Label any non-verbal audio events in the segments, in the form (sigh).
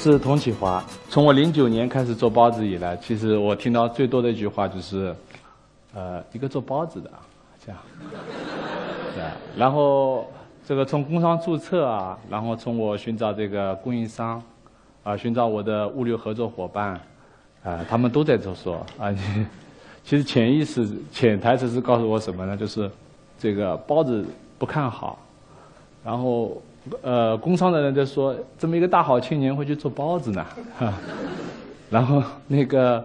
是童启华。从我零九年开始做包子以来，其实我听到最多的一句话就是，呃，一个做包子的，这样，(laughs) 然后这个从工商注册啊，然后从我寻找这个供应商，啊，寻找我的物流合作伙伴，啊，他们都在这说啊，你 (laughs) 其实潜意识、潜台词是告诉我什么呢？就是这个包子不看好，然后。呃，工商的人在说，这么一个大好青年会去做包子呢，哈。(laughs) 然后那个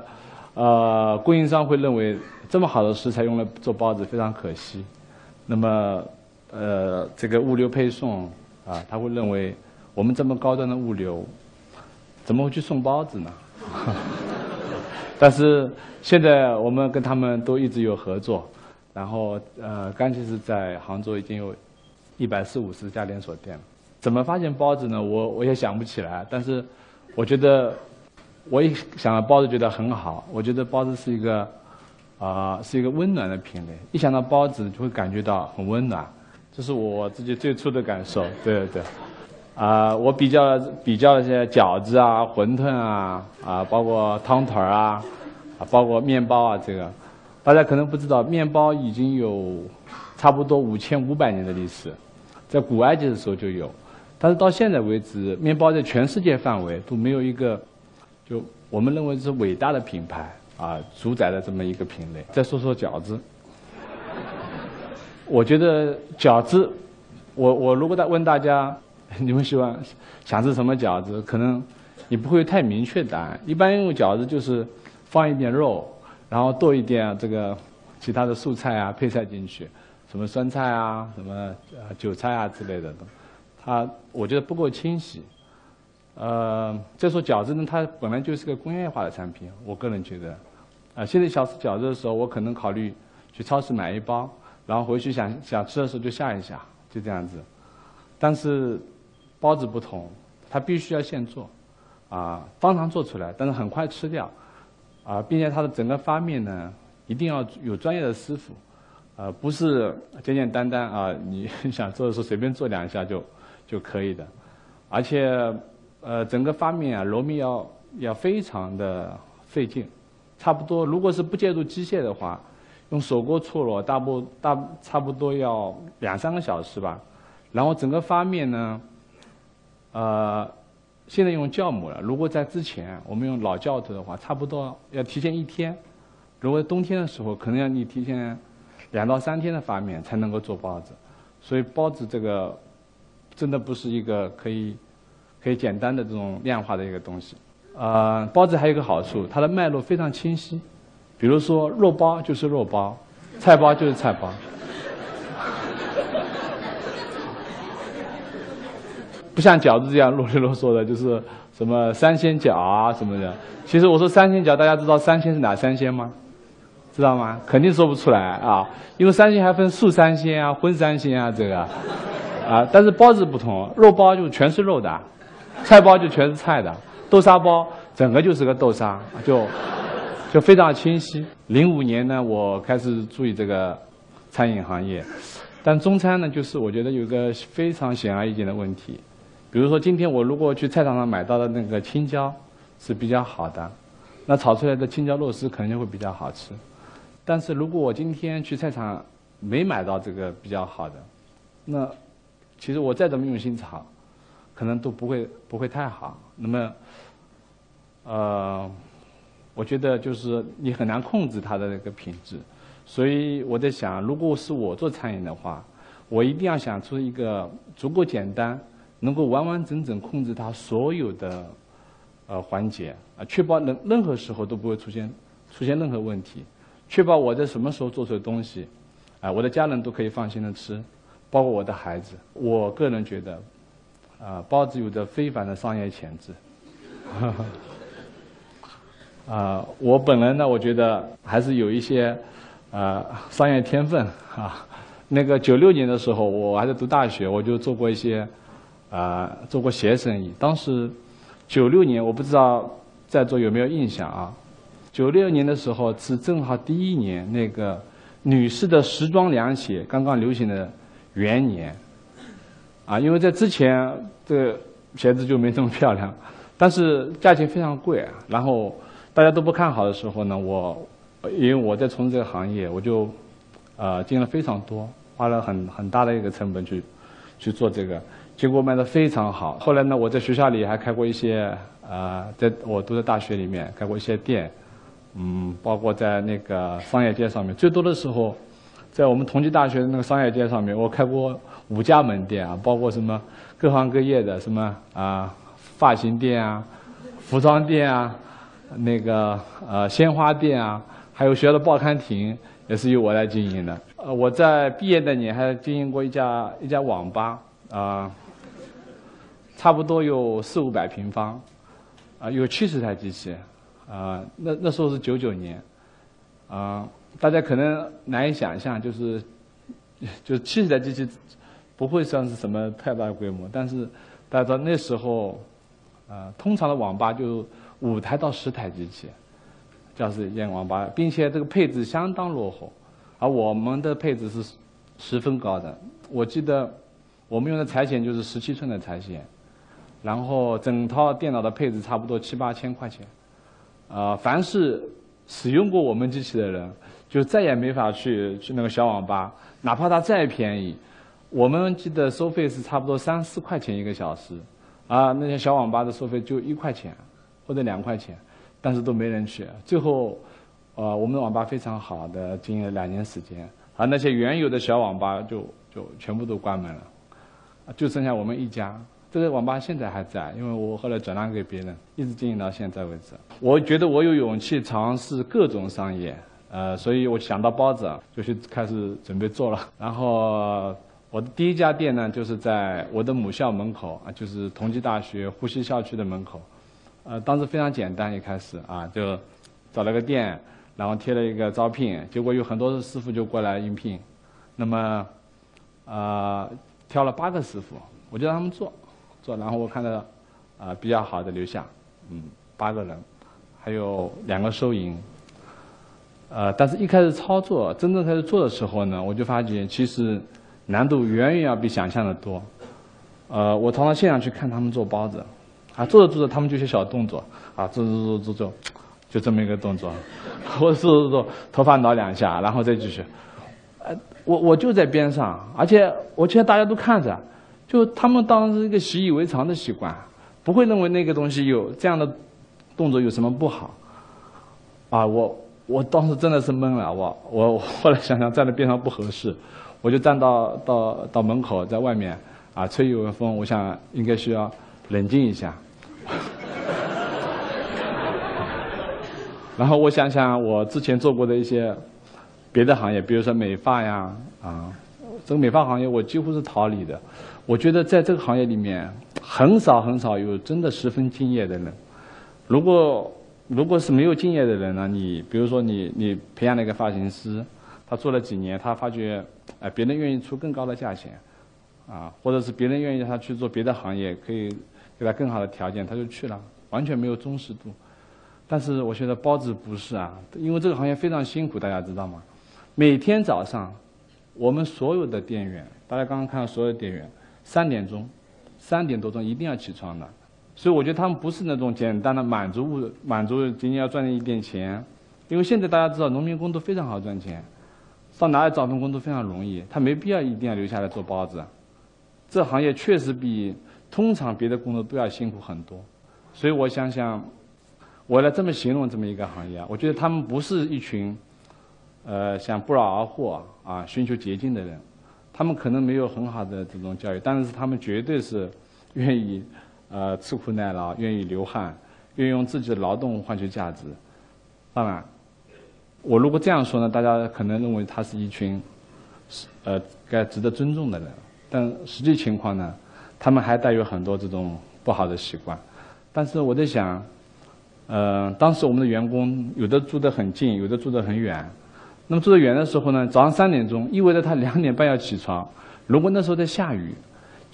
呃，供应商会认为这么好的食材用来做包子非常可惜。那么呃，这个物流配送啊，他会认为我们这么高端的物流，怎么会去送包子呢？(laughs) 但是现在我们跟他们都一直有合作，然后呃，刚其实在杭州已经有。一百四五十家连锁店，怎么发现包子呢？我我也想不起来。但是，我觉得，我一想到包子觉得很好。我觉得包子是一个，啊，是一个温暖的品类。一想到包子，就会感觉到很温暖。这是我自己最初的感受。对对对，啊，我比较比较一些饺子啊、馄饨啊，啊，包括汤团儿啊，啊，包括面包啊，这个，大家可能不知道，面包已经有差不多五千五百年的历史。在古埃及的时候就有，但是到现在为止，面包在全世界范围都没有一个，就我们认为是伟大的品牌啊，主宰的这么一个品类。再说说饺子，我觉得饺子，我我如果再问大家，(laughs) 你们喜欢想吃什么饺子？可能你不会太明确答案。一般用饺子就是放一点肉，然后剁一点这个其他的素菜啊、配菜进去。什么酸菜啊，什么韭菜啊之类的，它我觉得不够清晰。呃，再说饺子呢，它本来就是个工业化的产品，我个人觉得，啊，现在想吃饺子的时候，我可能考虑去超市买一包，然后回去想想吃的时候就下一下，就这样子。但是包子不同，它必须要现做，啊，当场做出来，但是很快吃掉，啊，并且它的整个发面呢，一定要有专业的师傅。呃，不是简简单单啊，你 (laughs) 想做的时候随便做两下就就可以的，而且呃，整个发面啊揉面要要非常的费劲，差不多如果是不借助机械的话，用手锅搓揉大不大差不多要两三个小时吧，然后整个发面呢，呃，现在用酵母了，如果在之前我们用老酵头的话，差不多要提前一天，如果冬天的时候可能要你提前。两到三天的发面才能够做包子，所以包子这个真的不是一个可以可以简单的这种量化的一个东西。呃，包子还有一个好处，它的脉络非常清晰。比如说肉包就是肉包，菜包就是菜包，(laughs) 不像饺子这样啰里啰嗦的，就是什么三鲜饺啊什么的。其实我说三鲜饺，大家知道三鲜是哪三鲜吗？知道吗？肯定说不出来啊，因为三鲜还分素三鲜啊、荤三鲜啊，这个啊。但是包子不同，肉包就全是肉的，菜包就全是菜的，豆沙包整个就是个豆沙，就就非常清晰。零五年呢，我开始注意这个餐饮行业，但中餐呢，就是我觉得有个非常显而易见的问题，比如说今天我如果去菜场上买到的那个青椒是比较好的，那炒出来的青椒肉丝肯定会比较好吃。但是如果我今天去菜场没买到这个比较好的，那其实我再怎么用心炒，可能都不会不会太好。那么，呃，我觉得就是你很难控制它的那个品质。所以我在想，如果是我做餐饮的话，我一定要想出一个足够简单，能够完完整整控制它所有的呃环节啊，确保任任何时候都不会出现出现任何问题。确保我在什么时候做出的东西，啊，我的家人都可以放心的吃，包括我的孩子。我个人觉得，啊，包子有着非凡的商业潜质。(laughs) 啊，我本人呢，我觉得还是有一些，啊，商业天分啊。那个九六年的时候，我还在读大学，我就做过一些，啊，做过鞋生意。当时九六年，我不知道在座有没有印象啊？九六年的时候是正好第一年，那个女士的时装凉鞋刚刚流行的元年，啊，因为在之前这鞋子就没这么漂亮，(laughs) 但是价钱非常贵啊。然后大家都不看好的时候呢，我因为我在从事这个行业，我就呃进了非常多，花了很很大的一个成本去去做这个，结果卖的非常好。后来呢，我在学校里还开过一些呃，在我读的大学里面开过一些店，嗯，包括在那个商业街上面，最多的时候。在我们同济大学的那个商业街上面，我开过五家门店啊，包括什么各行各业的，什么啊发型店啊、服装店啊、那个呃鲜花店啊，还有学校的报刊亭也是由我来经营的。呃，我在毕业那年还经营过一家一家网吧啊，差不多有四五百平方，啊，有七十台机器，啊，那那时候是九九年，啊。大家可能难以想象，就是，(laughs) 就是七十台机器不会算是什么太大的规模，但是大家知道那时候，呃，通常的网吧就五台到十台机器，就是一间网吧，并且这个配置相当落后，而我们的配置是十分高的。我记得我们用的裁线就是十七寸的裁线，然后整套电脑的配置差不多七八千块钱，啊，凡是使用过我们机器的人。就再也没法去去那个小网吧，哪怕它再便宜，我们记得收费是差不多三四块钱一个小时，啊，那些小网吧的收费就一块钱或者两块钱，但是都没人去。最后，呃，我们的网吧非常好的经营了两年时间，而那些原有的小网吧就就全部都关门了，就剩下我们一家。这个网吧现在还在，因为我后来转让给别人，一直经营到现在为止。我觉得我有勇气尝试各种商业。呃，所以我想到包子，就去开始准备做了。(laughs) 然后我的第一家店呢，就是在我的母校门口啊，就是同济大学呼吸校区的门口。呃，当时非常简单，一开始啊，就找了个店，然后贴了一个招聘，结果有很多师傅就过来应聘。那么，呃，挑了八个师傅，我就让他们做，做，然后我看到啊比较好的留下，嗯，八个人，还有两个收银。呃，但是一开始操作，真正开始做的时候呢，我就发觉其实难度远远要比想象的多。呃，我常常现场去看他们做包子，啊，做着做着他们就些小动作，啊，做做做做做，就这么一个动作，(laughs) 或者做做做，头发挠两下，然后再继续。呃，我我就在边上，而且我现在大家都看着，就他们当时一个习以为常的习惯，不会认为那个东西有这样的动作有什么不好。啊，我。我当时真的是懵了，我我后来想想站在边上不合适，我就站到到到门口，在外面啊吹一会风，我想应该需要冷静一下。(laughs) 然后我想想我之前做过的一些别的行业，比如说美发呀啊，这个美发行业我几乎是逃离的。我觉得在这个行业里面很少很少有真的十分敬业的人，如果。如果是没有经验的人呢？你比如说你你培养了一个发型师，他做了几年，他发觉哎别人愿意出更高的价钱，啊，或者是别人愿意让他去做别的行业，可以给他更好的条件，他就去了，完全没有忠实度。但是我觉得包子不是啊，因为这个行业非常辛苦，大家知道吗？每天早上，我们所有的店员，大家刚刚看到所有的店员，三点钟，三点多钟一定要起床的。所以我觉得他们不是那种简单的满足物，满足仅仅要赚一点钱，因为现在大家知道农民工都非常好赚钱，上哪里找份工都非常容易，他没必要一定要留下来做包子，这行业确实比通常别的工作都要辛苦很多，所以我想想，我来这么形容这么一个行业，我觉得他们不是一群，呃，想不劳而获啊，寻求捷径的人，他们可能没有很好的这种教育，但是他们绝对是愿意。呃，吃苦耐劳，愿意流汗，愿意用自己的劳动换取价值。当然，我如果这样说呢，大家可能认为他是一群，呃，该值得尊重的人。但实际情况呢，他们还带有很多这种不好的习惯。但是我在想，呃，当时我们的员工有的住得很近，有的住得很远。那么住得远的时候呢，早上三点钟意味着他两点半要起床。如果那时候在下雨。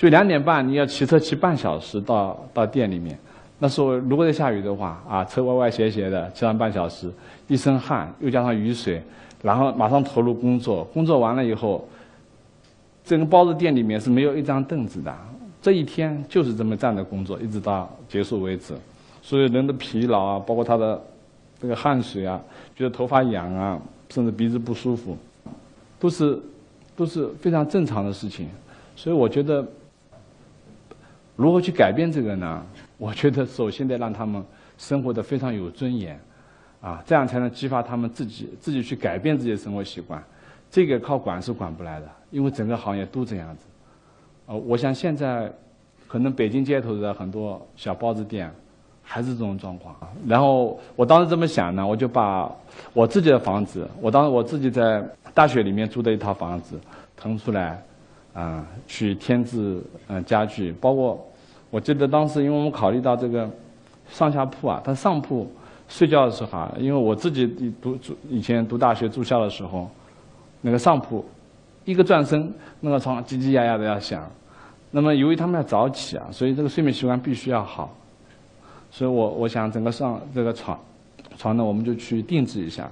就两点半，你要骑车骑半小时到到店里面。那时候如果在下雨的话，啊，车歪歪斜斜的，骑上半小时，一身汗，又加上雨水，然后马上投入工作。工作完了以后，整个包子店里面是没有一张凳子的。这一天就是这么站着工作，一直到结束为止。所以人的疲劳啊，包括他的这个汗水啊，觉得头发痒啊，甚至鼻子不舒服，都是都是非常正常的事情。所以我觉得，如何去改变这个呢？我觉得首先得让他们生活的非常有尊严，啊，这样才能激发他们自己自己去改变自己的生活习惯。这个靠管是管不来的，因为整个行业都这样子。呃，我想现在可能北京街头的很多小包子店还是这种状况。然后我当时这么想呢，我就把我自己的房子，我当时我自己在大学里面租的一套房子腾出来，啊，去添置嗯家具，包括我记得当时因为我们考虑到这个上下铺啊，它上铺睡觉的时候啊，因为我自己读住以前读大学住校的时候。那个上铺，一个转身，那个床叽叽呀呀的要响。那么由于他们要早起啊，所以这个睡眠习惯必须要好。所以我我想整个上这个床，床呢我们就去定制一下，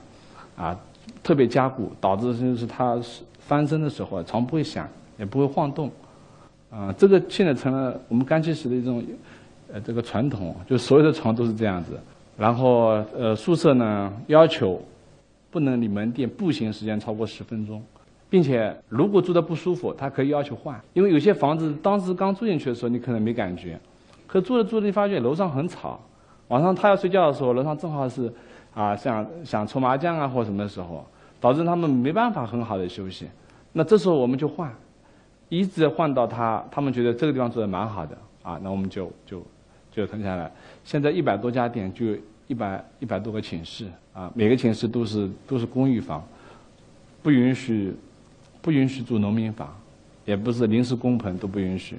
啊，特别加固，导致就是他翻身的时候床不会响，也不会晃动。啊，这个现在成了我们干七石的一种呃这个传统，就所有的床都是这样子。然后呃宿舍呢要求。不能离门店步行时间超过十分钟，并且如果住的不舒服，他可以要求换。因为有些房子当时刚住进去的时候，你可能没感觉，可住着住着你发现楼上很吵，晚上他要睡觉的时候，楼上正好是啊想想搓麻将啊或什么的时候，导致他们没办法很好的休息。那这时候我们就换，一直换到他他们觉得这个地方做的蛮好的啊，那我们就就就停下来。现在一百多家店就。一百一百多个寝室啊，每个寝室都是都是公寓房，不允许不允许住农民房，也不是临时工棚都不允许，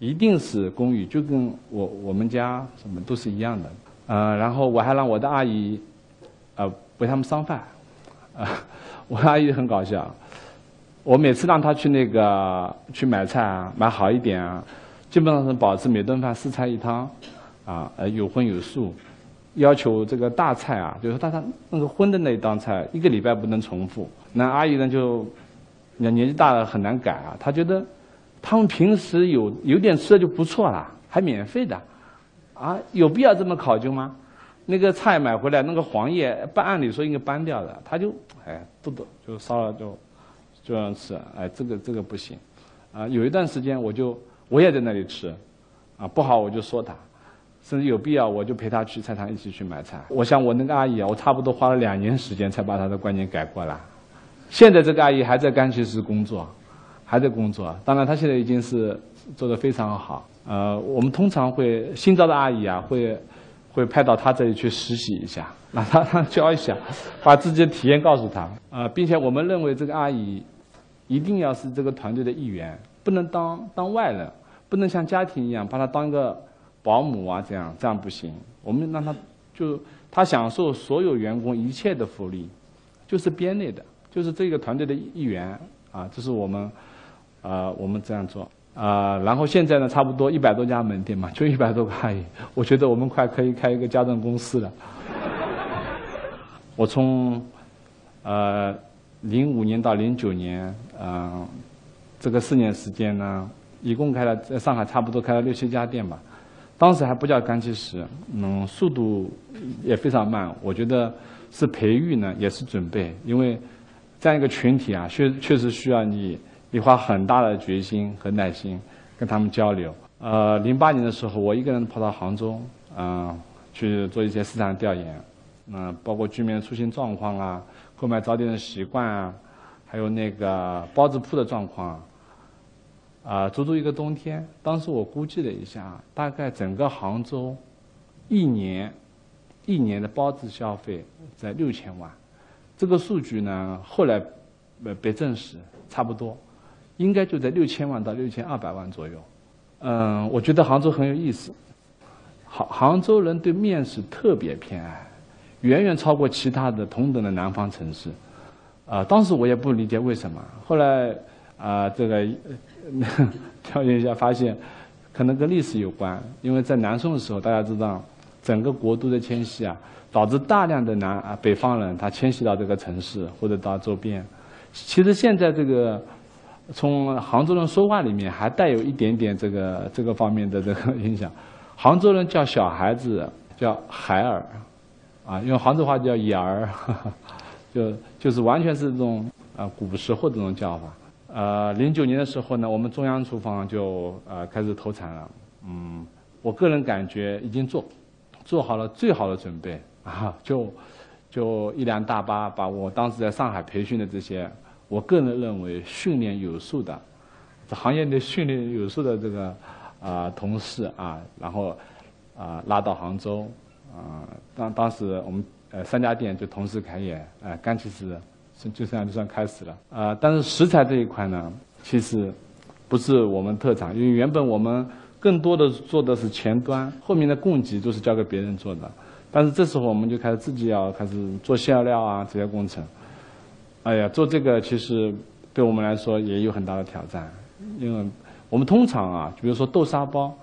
一定是公寓，就跟我我们家什么都是一样的。呃，然后我还让我的阿姨，呃，为他们烧饭，啊，(laughs) 我阿姨很搞笑，我每次让她去那个去买菜啊，买好一点啊，基本上是保持每顿饭四菜一汤，啊，呃，有荤有素。要求这个大菜啊，就是他他那个荤的那一道菜，一个礼拜不能重复。那阿姨呢就，年年纪大了很难改啊。她觉得，他们平时有有点吃的就不错了，还免费的，啊，有必要这么考究吗？那个菜买回来那个黄叶，不按理说应该搬掉的，他就哎不懂，就烧了就，就让吃，哎这个这个不行，啊有一段时间我就我也在那里吃，啊不好我就说他。甚至有必要，我就陪他去菜场一起去买菜。我想我那个阿姨啊，我差不多花了两年时间才把她的观念改过来。现在这个阿姨还在干其实工作，还在工作。当然，她现在已经是做得非常好。呃，我们通常会新招的阿姨啊，会会派到她这里去实习一下，让她教一下，把自己的体验告诉她。呃，并且我们认为这个阿姨一定要是这个团队的一员，不能当当外人，不能像家庭一样把他当一个。保姆啊，这样这样不行。我们让他就他享受所有员工一切的福利，就是编内的，就是这个团队的一员啊。这是我们啊，我们这样做啊。然后现在呢，差不多一百多家门店嘛，就一百多个阿姨。我觉得我们快可以开一个家政公司了。我从呃零五年到零九年，嗯，这个四年时间呢，一共开了在上海差不多开了六七家店吧。当时还不叫干七石，嗯，速度也非常慢。我觉得是培育呢，也是准备，因为这样一个群体啊，确确实需要你，你花很大的决心和耐心跟他们交流。呃，零八年的时候，我一个人跑到杭州，嗯，去做一些市场调研，嗯，包括居民的出行状况啊，购买早点的习惯啊，还有那个包子铺的状况。啊，啊足足一个冬天。当时我估计了一下，大概整个杭州一年一年的包子消费在六千万。这个数据呢，后来呃被证实，差不多应该就在六千万到六千二百万左右。嗯，我觉得杭州很有意思。杭杭州人对面食特别偏爱，远远超过其他的同等的南方城市。啊，当时我也不理解为什么。后来啊，这个。(laughs) 调研一下，发现可能跟历史有关。因为在南宋的时候，大家知道整个国都的迁徙啊，导致大量的南啊北方人他迁徙到这个城市或者到周边。其实现在这个从杭州人说话里面还带有一点点这个这个方面的这个影响。杭州人叫小孩子叫海尔，啊，用杭州话叫眼儿，(laughs) 就就是完全是这种啊古时候这种叫法。呃，零九年的时候呢，我们中央厨房就呃开始投产了。嗯，我个人感觉已经做做好了最好的准备 (laughs) 啊，就就一辆大巴把我当时在上海培训的这些，我个人认为训练有素的，这行业内训练有素的这个啊同事啊，然后啊拉到杭州啊，当当时我们呃三家店就同时开业，呃干起是。就这样就算开始了啊！但是食材这一块呢，其实不是我们特长，因为原本我们更多的做的是前端，后面的供给都是交给别人做的。但是这时候我们就开始自己要开始做馅料啊这些工程。哎呀，做这个其实对我们来说也有很大的挑战，因为我们通常啊，比如说豆沙包，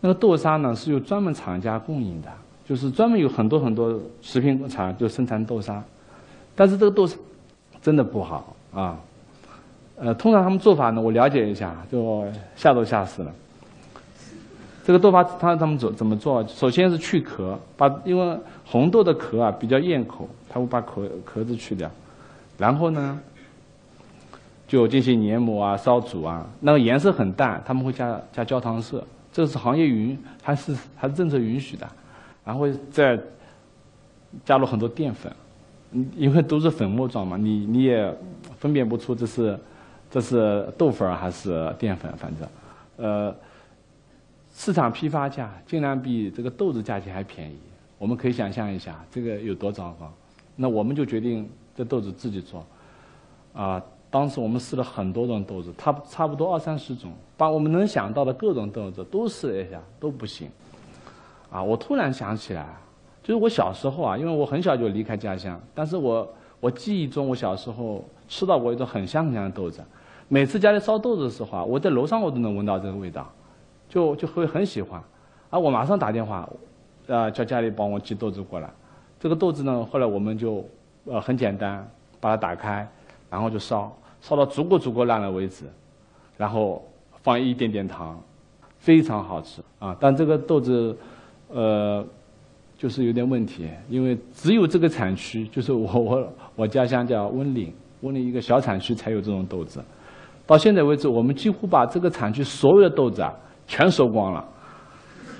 那个豆沙呢是由专门厂家供应的，就是专门有很多很多食品厂就生产豆沙，但是这个豆沙。真的不好啊，呃，通常他们做法呢，我了解一下，就吓都吓死了。这个豆花他他们怎怎么做？首先是去壳，把因为红豆的壳啊比较咽口，他会把壳壳子去掉，然后呢，就进行研磨啊、烧煮啊，那个颜色很淡，他们会加加焦糖色，这是行业允还是还是政策允许的，然后再加入很多淀粉。因为都是粉末状嘛，你你也分辨不出这是这是豆粉还是淀粉，反正，呃，市场批发价竟然比这个豆子价钱还便宜，我们可以想象一下这个有多糟糕。那我们就决定这豆子自己做，啊，当时我们试了很多种豆子，差差不多二三十种，把我们能想到的各种豆子都试了一下，都不行。啊，我突然想起来。就是我小时候啊，因为我很小就离开家乡，但是我我记忆中我小时候吃到过一种很香很香的豆子，每次家里烧豆子的时候啊，我在楼上我都能闻到这个味道，就就会很喜欢，啊，我马上打电话，啊，叫家里帮我寄豆子过来。这个豆子呢，后来我们就呃很简单，把它打开，然后就烧，烧到足够足够烂了为止，然后放一点点糖，非常好吃啊。但这个豆子，呃。就是有点问题，因为只有这个产区，就是我我我家乡叫温岭，温岭一个小产区才有这种豆子。到现在为止，我们几乎把这个产区所有的豆子啊全收光了。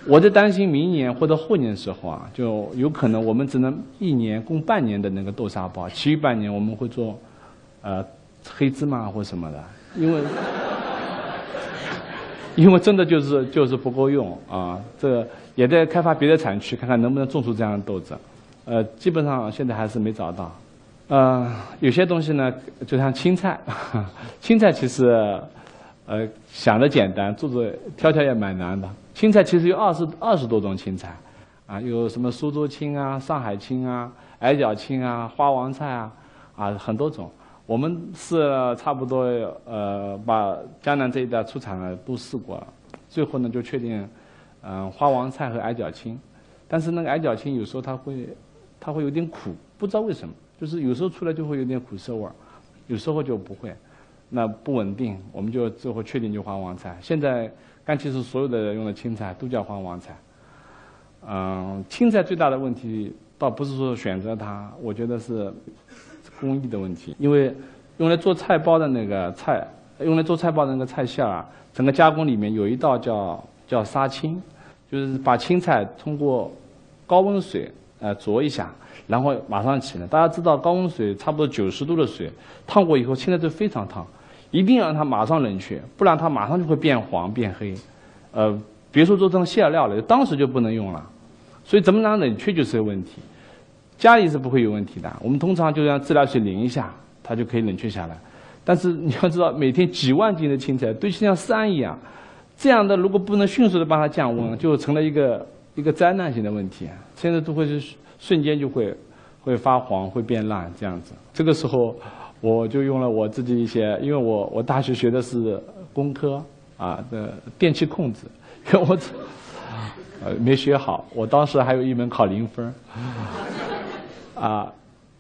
我在担心明年或者后年的时候啊，就有可能我们只能一年供半年的那个豆沙包，其余半年我们会做呃黑芝麻或什么的，因为 (laughs) 因为真的就是就是不够用啊这。也在开发别的产区，看看能不能种出这样的豆子。呃，基本上现在还是没找到。呃，有些东西呢，就像青菜，(laughs) 青菜其实，呃，想的简单，做做挑挑也蛮难的。青菜其实有二十二十多种青菜，啊，有什么苏州青啊、上海青啊、矮脚青啊、花王菜啊，啊，很多种。我们试了差不多，呃，把江南这一带出产的都试过了，最后呢就确定。嗯，花王菜和矮脚青，但是那个矮脚青有时候它会，它会有点苦，不知道为什么，就是有时候出来就会有点苦涩味儿，有时候就不会，那不稳定，我们就最后确定就花王菜。现在干其实所有的用的青菜都叫花王菜。嗯，青菜最大的问题倒不是说选择它，我觉得是工艺的问题，因为用来做菜包的那个菜，用来做菜包的那个菜馅啊，整个加工里面有一道叫。叫杀青，就是把青菜通过高温水呃焯一下，然后马上起来。大家知道高温水差不多九十度的水烫过以后，青菜就非常烫，一定要让它马上冷却，不然它马上就会变黄变黑。呃，别说做成馅料了，当时就不能用了。所以怎么让冷却就是个问题。家里是不会有问题的，我们通常就让自来水淋一下，它就可以冷却下来。但是你要知道，每天几万斤的青菜堆起像山一样。这样的如果不能迅速的帮它降温，就成了一个一个灾难性的问题。现在都会是瞬间就会会发黄、会变烂这样子。这个时候，我就用了我自己一些，因为我我大学学的是工科啊的电气控制，我呃没学好，我当时还有一门考零分啊，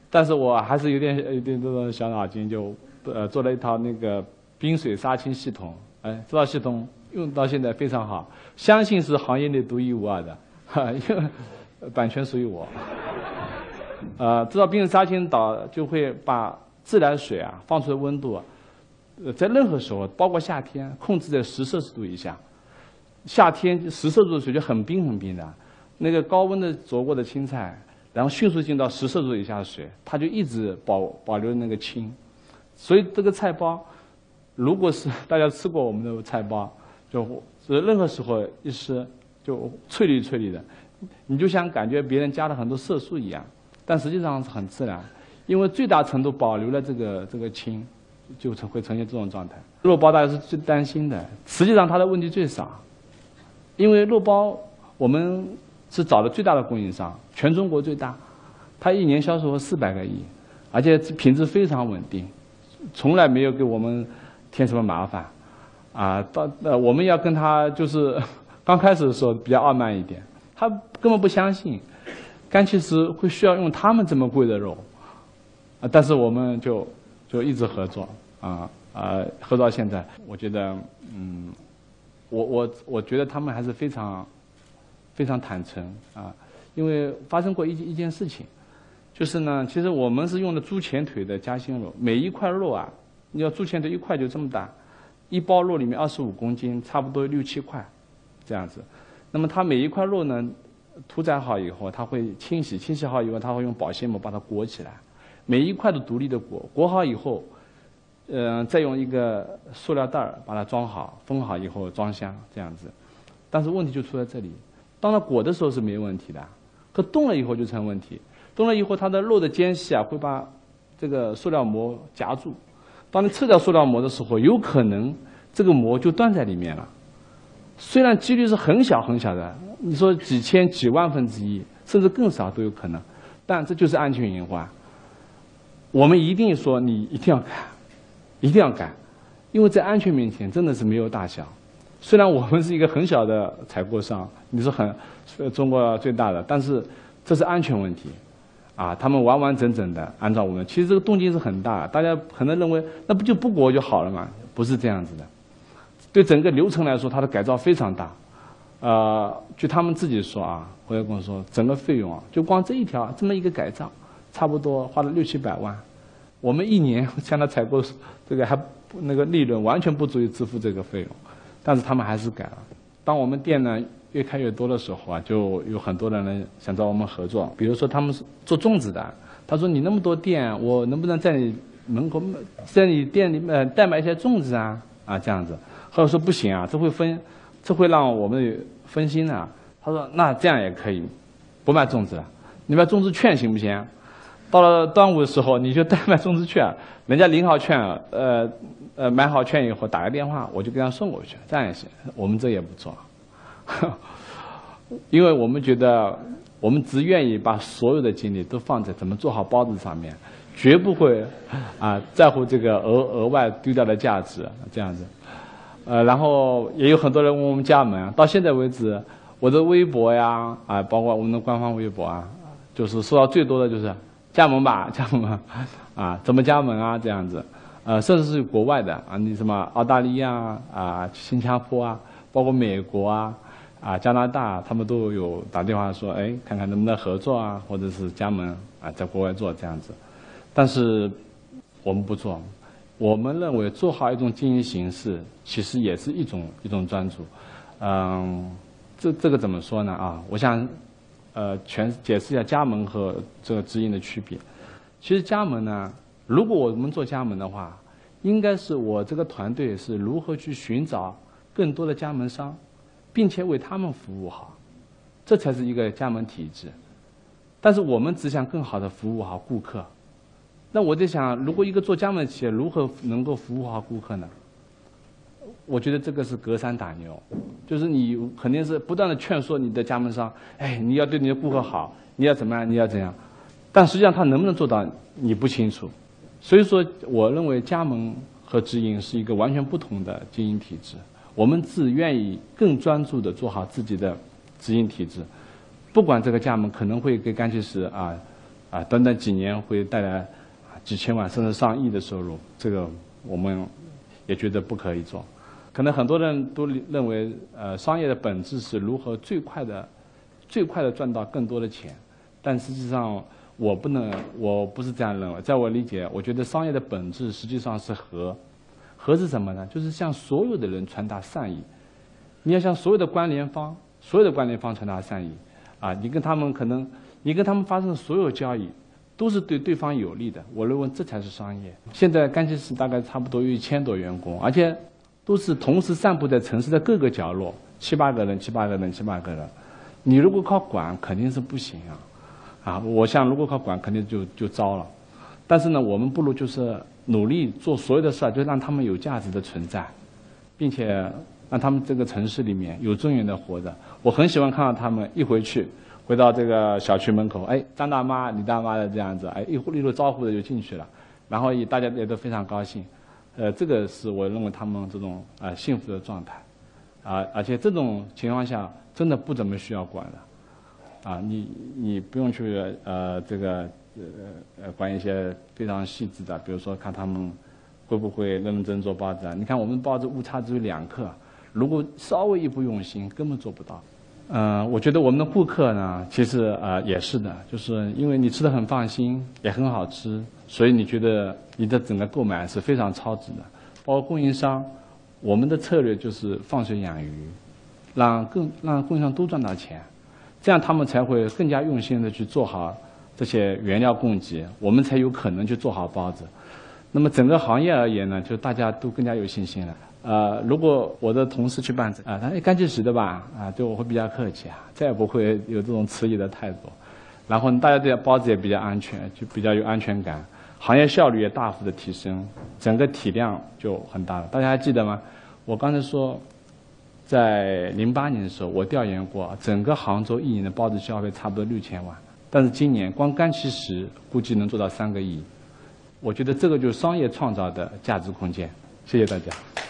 但是我还是有点有点这种小脑筋，就呃做了一套那个冰水杀青系统。哎，这套系统。用到现在非常好，相信是行业内独一无二的，哈，(laughs) 因为版权属于我。呃，知道冰沙群岛就会把自来水啊放出的温度，在任何时候，包括夏天，控制在十摄氏度以下。夏天十摄氏度的水就很冰很冰的，那个高温的灼过的青菜，然后迅速进到十摄氏度以下的水，它就一直保保留那个清。所以这个菜包，如果是大家吃过我们的菜包，就任何时候一吃就翠绿翠绿的，你就像感觉别人加了很多色素一样。但实际上是很自然，因为最大程度保留了这个这个氢，就成会呈现这种状态。肉包大家是最担心的，实际上它的问题最少，因为肉包我们是找的最大的供应商，全中国最大，它一年销售额四百个亿，而且品质非常稳定，从来没有给我们添什么麻烦，啊，到呃我们要跟他就是 (laughs) 刚开始的时候比较傲慢一点，他根本不相信。干气石会需要用他们这么贵的肉，啊，但是我们就就一直合作，啊啊，合作到现在，我觉得，嗯，我我我觉得他们还是非常非常坦诚啊，因为发生过一一件事情，就是呢，其实我们是用的猪前腿的夹心肉，每一块肉啊，你要猪前腿一块就这么大，一包肉里面二十五公斤，差不多六七块，这样子，那么它每一块肉呢？屠宰好以后，它会清洗，清洗好以后，它会用保鲜膜把它裹起来，每一块都独立的裹，裹好以后，嗯，再用一个塑料袋儿把它装好，封好以后装箱这样子。但是问题就出在这里，当它裹的时候是没问题的，可冻了以后就成问题。冻了以后，它的肉的间隙啊会把这个塑料膜夹住，当你撤掉塑料膜的时候，有可能这个膜就断在里面了。虽然几率是很小很小的，你说几千几万分之一，甚至更少都有可能，但这就是安全隐患。我们一定说你一定要改，一定要改，因为在安全面前真的是没有大小。虽然我们是一个很小的采购商，(laughs) 你是很中国最大的，但是这是安全问题，啊，他们完完整整的按照我们，其实这个动静是很大，大家可能认为那不就不裹就好了嘛？不是这样子的。对整个流程来说，它的改造非常大，呃，据他们自己说啊，回来跟我说，整个费用啊，就光这一条这么一个改造，差不多花了六七百万。我们一年向他采购这个还那个利润完全不足以支付这个费用，但是他们还是改了。当我们店呢越开越多的时候啊，就有很多人呢想找我们合作。比如说他们是做粽子的，他说你那么多店，我能不能在你门口在你店里面代买一些粽子啊？啊，这样子。或者说不行啊，这会分，这会让我们分心啊。他说：“那这样也可以，不卖粽子了，你卖粽子券行不行？到了端午的时候，你就代卖粽子券，人家领好券，呃呃买好券以后打个电话，我就给他送过去，这样也行。我们这也不做，(laughs) 因为我们觉得我们只愿意把所有的精力都放在怎么做好包子上面，绝不会啊在乎这个额额外丢掉的价值这样子。”呃，然后也有很多人问我们加盟，到现在为止，我的微博呀，啊，包括我们的官方微博啊，就是收到最多的就是加盟吧，(laughs) 加盟，啊，怎么加盟啊，这样子，呃，甚至是国外的啊，你什么澳大利亚啊、新加坡啊，包括美国啊、啊加拿大，他们都有打电话说，哎，看看能不能合作啊，或者是加盟啊，在国外做这样子，但是我们不做。我们认为做好一种经营形式，其实也是一种一种专注。嗯，这这个怎么说呢？啊，我想，呃，全解释一下加盟和这个直营的区别。其实加盟呢，如果我们做加盟的话，应该是我这个团队是如何去寻找更多的加盟商，并且为他们服务好，这才是一个加盟体制。但是我们只想更好的服务好顾客。那我在想，如果一个做加盟的企业如何能够服务好顾客呢？我觉得这个是隔山打牛，就是你肯定是不断的劝说你的加盟商，哎，你要对你的顾客好，你要怎么样，你要怎样，但实际上他能不能做到，你不清楚。所以说，我认为加盟和直营是一个完全不同的经营体制。我们只愿意更专注的做好自己的直营体制，不管这个加盟可能会给干气石啊啊短短几年会带来。几千万甚至上亿的收入，这个我们也觉得不可以做。可能很多人都认为，呃，商业的本质是如何最快的最快的赚到更多的钱。但实际上，我不能，我不是这样认为。在我理解，我觉得商业的本质实际上是和，和是什么呢？就是向所有的人传达善意。你要向所有的关联方，所有的关联方传达善意。啊，你跟他们可能，你跟他们发生的所有交易，都是对对方有利的。我认为这才是商业。现在干溪市大概差不多有一千多员工，而且都是同时散布在城市的各个角落，七八个人，七八个人，七八个人。你如果靠管，肯定是不行啊。啊，我想如果靠管，肯定就就糟了。但是呢，我们不如就是努力做所有的事儿，就让他们有价值的存在，并且让他们这个城市里面有尊严的活着。我很喜欢看到他们一回去，回到这个小区门口，哎，张大妈、李大妈的这样子，哎，一一路招呼着就进去了，然后也大家也都非常高兴。呃，这个是我认为他们这种啊幸福的状态，啊，而且这种情况下真的不怎么需要管了。啊，你你不用去呃这个呃呃管一些非常细致的，比如说看他们会不会认认真做包子啊？你看我们包子误差只有两克，如果稍微一不用心，根本做不到。嗯，我觉得我们的顾客呢，其实啊也是的，就是因为你吃的很放心，也很好吃，所以你觉得你的整个购买是非常超值的。包括供应商，我们的策略就是放水养鱼，让更让供应商都赚到钱。这样他们才会更加用心的去做好这些原料供给，我们才有可能去做好包子。那么整个行业而言呢，就大家都更加有信心了。呃，如果我的同事去办啊，他干计时的吧，啊，对我会比较客气啊，再也不会有这种迟疑的态度。然后大家对包子也比较安全，就比较有安全感，行业效率也大幅的提升，整个体量就很大了。大家还记得吗？我刚才说。在零八年的时候，我调研过，整个杭州一年的包子消费差不多六千万，但是今年光干其实估计能做到三个亿。我觉得这个就是商业创造的价值空间。谢谢大家。